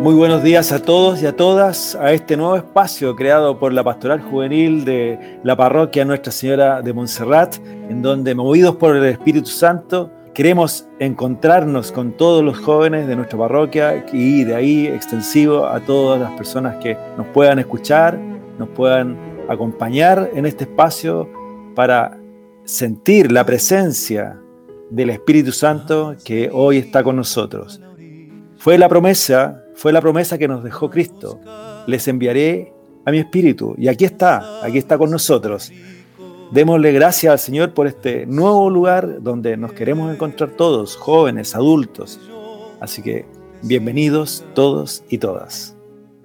Muy buenos días a todos y a todas a este nuevo espacio creado por la Pastoral Juvenil de la Parroquia Nuestra Señora de Montserrat, en donde, movidos por el Espíritu Santo, queremos encontrarnos con todos los jóvenes de nuestra parroquia y de ahí extensivo a todas las personas que nos puedan escuchar, nos puedan acompañar en este espacio para sentir la presencia del Espíritu Santo que hoy está con nosotros. Fue la promesa fue la promesa que nos dejó Cristo. Les enviaré a mi Espíritu. Y aquí está, aquí está con nosotros. Démosle gracias al Señor por este nuevo lugar donde nos queremos encontrar todos, jóvenes, adultos. Así que bienvenidos todos y todas.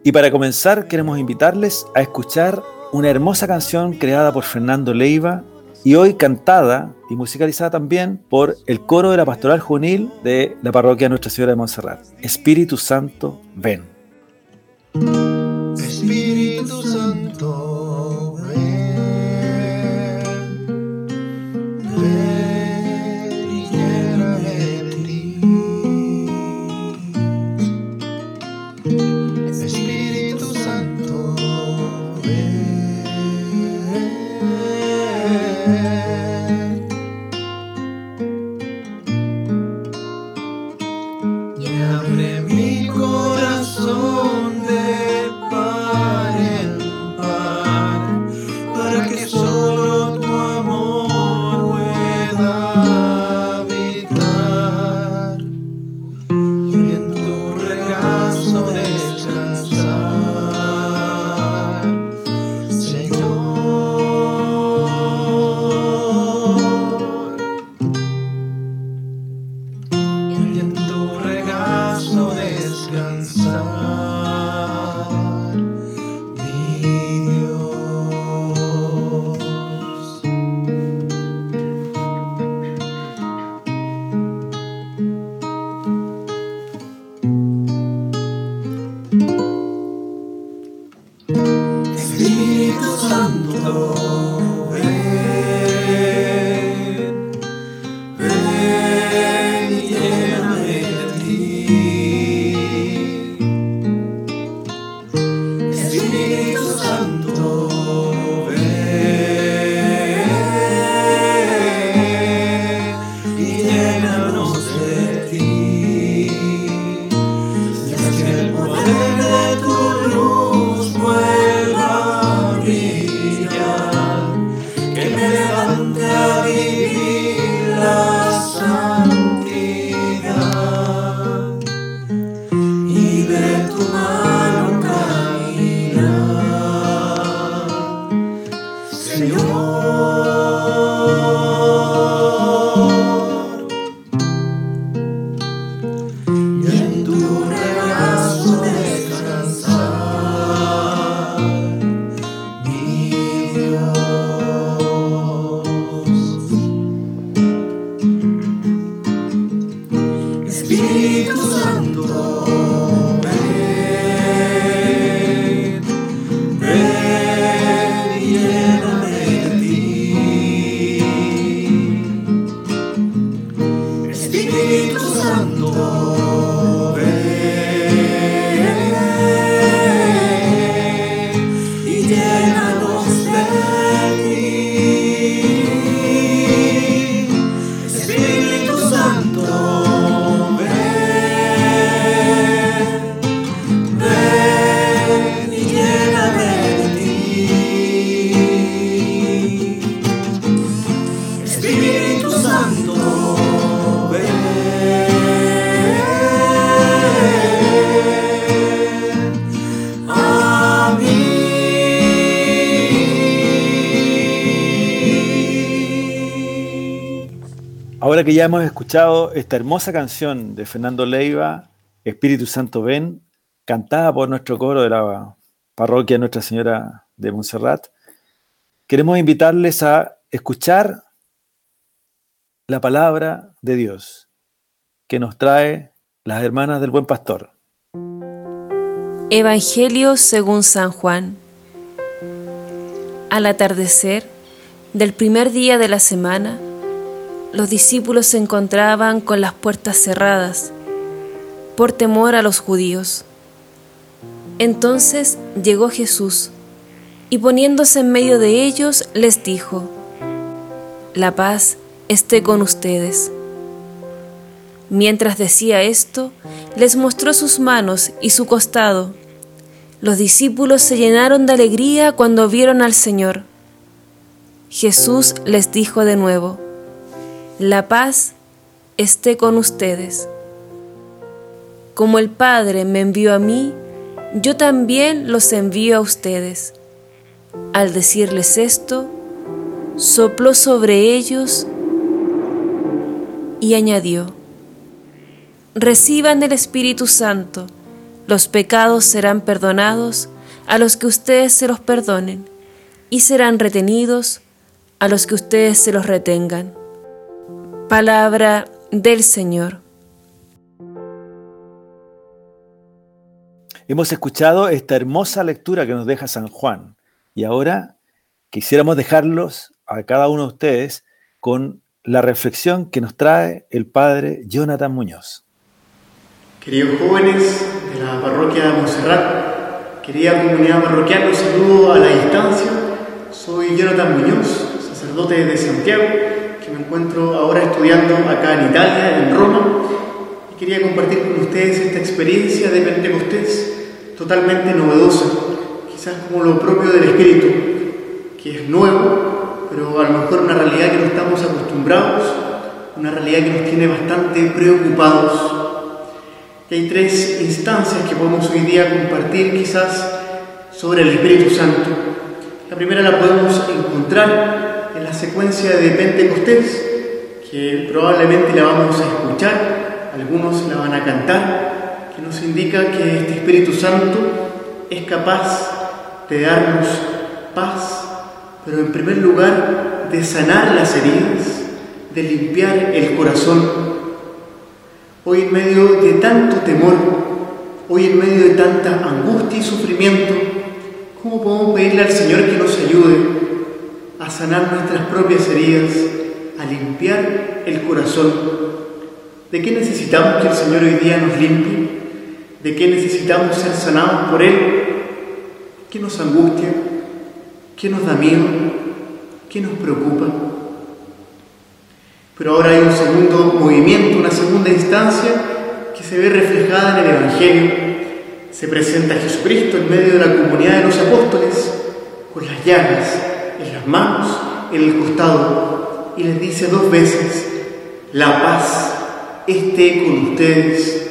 Y para comenzar queremos invitarles a escuchar una hermosa canción creada por Fernando Leiva y hoy cantada y musicalizada también por el coro de la Pastoral Juvenil de la parroquia Nuestra Señora de Montserrat. Espíritu Santo, ven. Espíritu Santo, you. Espíritu Santo, ven a. Ahora que ya hemos escuchado esta hermosa canción de Fernando Leiva, Espíritu Santo ven, cantada por nuestro coro de la parroquia Nuestra Señora de Montserrat, queremos invitarles a escuchar la palabra de Dios que nos trae las hermanas del buen pastor. Evangelio según San Juan. Al atardecer del primer día de la semana, los discípulos se encontraban con las puertas cerradas por temor a los judíos. Entonces llegó Jesús, y poniéndose en medio de ellos, les dijo, La paz esté con ustedes. Mientras decía esto, les mostró sus manos y su costado. Los discípulos se llenaron de alegría cuando vieron al Señor. Jesús les dijo de nuevo, La paz esté con ustedes. Como el Padre me envió a mí, yo también los envío a ustedes. Al decirles esto, sopló sobre ellos y añadió, Reciban el Espíritu Santo, los pecados serán perdonados a los que ustedes se los perdonen, y serán retenidos a los que ustedes se los retengan. Palabra del Señor. Hemos escuchado esta hermosa lectura que nos deja San Juan y ahora quisiéramos dejarlos a cada uno de ustedes con la reflexión que nos trae el padre Jonathan Muñoz. Queridos jóvenes de la parroquia de Montserrat, querida comunidad parroquial, los saludo a la distancia. Soy Jonathan Muñoz, sacerdote de Santiago, que me encuentro ahora estudiando acá en Italia, en Roma, y quería compartir con ustedes esta experiencia de Pentecostés totalmente novedosa, quizás como lo propio del Espíritu, que es nuevo, pero a lo mejor una realidad que no estamos acostumbrados, una realidad que nos tiene bastante preocupados. Y hay tres instancias que podemos hoy día compartir quizás sobre el Espíritu Santo. La primera la podemos encontrar en la secuencia de Pentecostés, que probablemente la vamos a escuchar, algunos la van a cantar, que nos indica que este Espíritu Santo es capaz de darnos paz, pero en primer lugar de sanar las heridas, de limpiar el corazón. Hoy en medio de tanto temor, hoy en medio de tanta angustia y sufrimiento, ¿cómo podemos pedirle al Señor que nos ayude a sanar nuestras propias heridas, a limpiar el corazón? ¿De qué necesitamos que el Señor hoy día nos limpie? de qué necesitamos ser sanados por Él, qué nos angustia, qué nos da miedo, qué nos preocupa. Pero ahora hay un segundo movimiento, una segunda instancia que se ve reflejada en el Evangelio. Se presenta Jesucristo en medio de la comunidad de los apóstoles, con las llagas en las manos, en el costado, y les dice dos veces, la paz esté con ustedes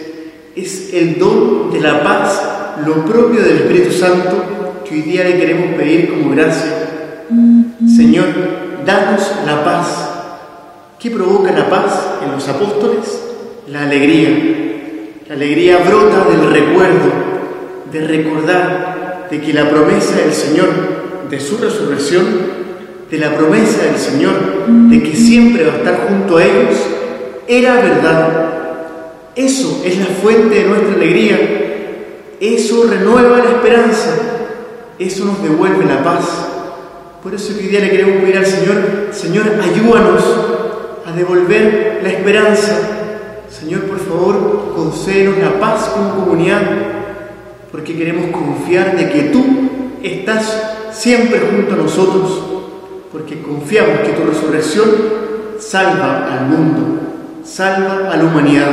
es el don de la paz, lo propio del Espíritu Santo que hoy día le queremos pedir como gracia. Señor, danos la paz. ¿Qué provoca la paz en los apóstoles? La alegría. La alegría brota del recuerdo, de recordar de que la promesa del Señor, de su resurrección, de la promesa del Señor, de que siempre va a estar junto a ellos, era verdad eso es la fuente de nuestra alegría. Eso renueva la esperanza. Eso nos devuelve la paz. Por eso hoy día le queremos pedir al Señor, Señor, ayúdanos a devolver la esperanza. Señor, por favor, concédenos la paz como comunidad, porque queremos confiar de que tú estás siempre junto a nosotros, porque confiamos que tu resurrección salva al mundo, salva a la humanidad.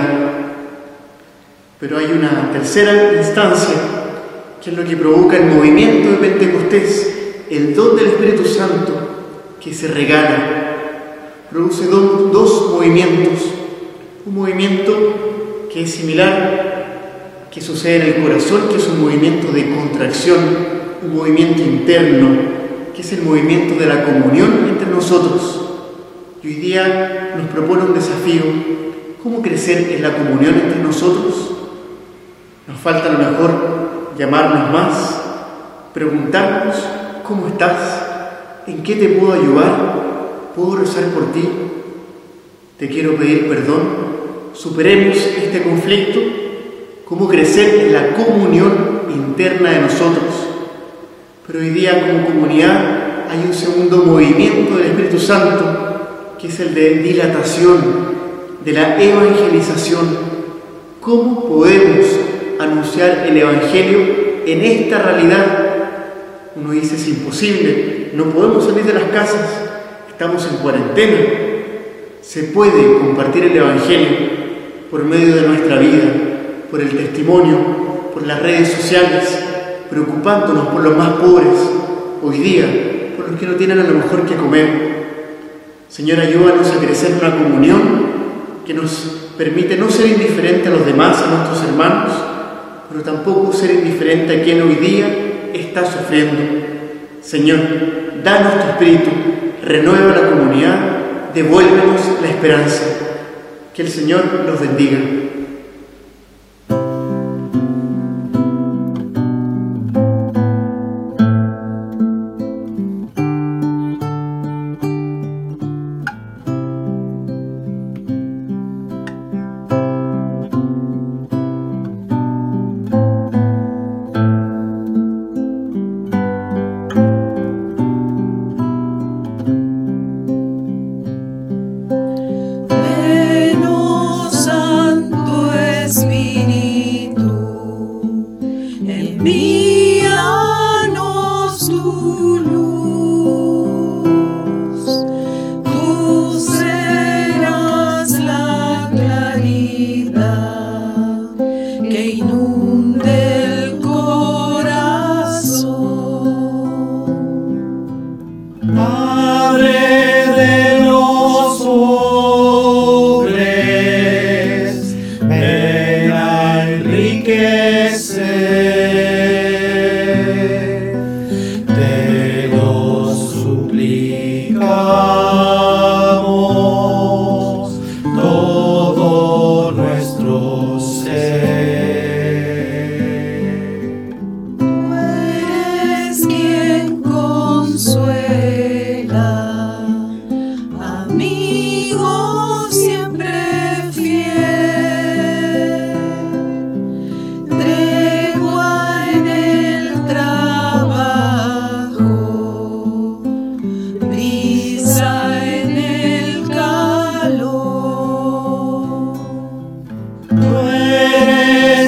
Pero hay una tercera instancia, que es lo que provoca el movimiento de Pentecostés, el don del Espíritu Santo que se regala. Produce dos movimientos. Un movimiento que es similar, que sucede en el corazón, que es un movimiento de contracción, un movimiento interno, que es el movimiento de la comunión entre nosotros. Y hoy día nos propone un desafío, ¿cómo crecer en la comunión entre nosotros? Nos falta a lo mejor llamarnos más, preguntarnos cómo estás, en qué te puedo ayudar, puedo rezar por ti, te quiero pedir perdón, superemos este conflicto, cómo crecer en la comunión interna de nosotros. Pero hoy día como comunidad hay un segundo movimiento del Espíritu Santo, que es el de dilatación, de la evangelización. ¿Cómo podemos anunciar el Evangelio en esta realidad, uno dice es imposible, no podemos salir de las casas, estamos en cuarentena. Se puede compartir el Evangelio por medio de nuestra vida, por el testimonio, por las redes sociales, preocupándonos por los más pobres hoy día, por los que no tienen a lo mejor que comer. Señor, ayúdanos a crecer una comunión que nos permite no ser indiferente a los demás, a nuestros hermanos, pero tampoco ser indiferente a quien hoy día está sufriendo. Señor, danos tu espíritu, renueva la comunidad, devuélvenos la esperanza. Que el Señor nos bendiga.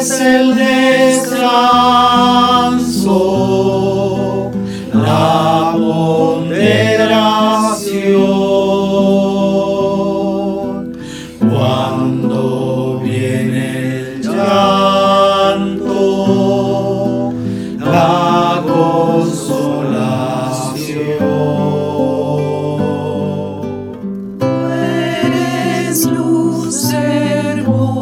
Eres el descanso, la ponderación. Cuando viene el llanto, la consolación. Tú eres luz hermosa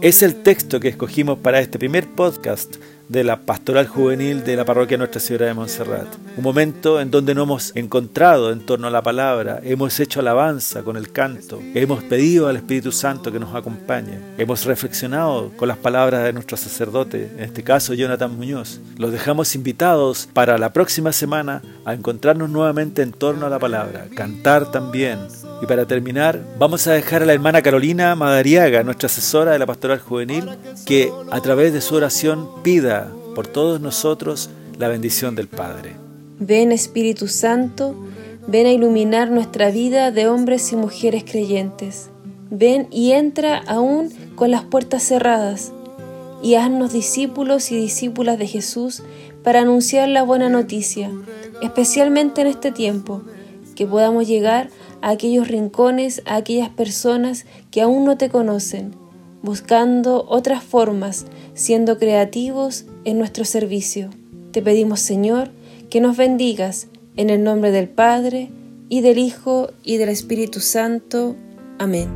Es el texto que escogimos para este primer podcast de la pastoral juvenil de la parroquia Nuestra Señora de Montserrat. Un momento en donde nos hemos encontrado en torno a la palabra, hemos hecho alabanza con el canto, hemos pedido al Espíritu Santo que nos acompañe, hemos reflexionado con las palabras de nuestro sacerdote, en este caso Jonathan Muñoz. Los dejamos invitados para la próxima semana a encontrarnos nuevamente en torno a la palabra, cantar también, y para terminar, vamos a dejar a la hermana Carolina Madariaga, nuestra asesora de la pastoral juvenil, que a través de su oración pida por todos nosotros la bendición del Padre. Ven Espíritu Santo, ven a iluminar nuestra vida de hombres y mujeres creyentes. Ven y entra aún con las puertas cerradas y haznos discípulos y discípulas de Jesús para anunciar la buena noticia, especialmente en este tiempo, que podamos llegar a aquellos rincones, a aquellas personas que aún no te conocen, buscando otras formas, siendo creativos en nuestro servicio. Te pedimos, Señor, que nos bendigas en el nombre del Padre, y del Hijo, y del Espíritu Santo. Amén.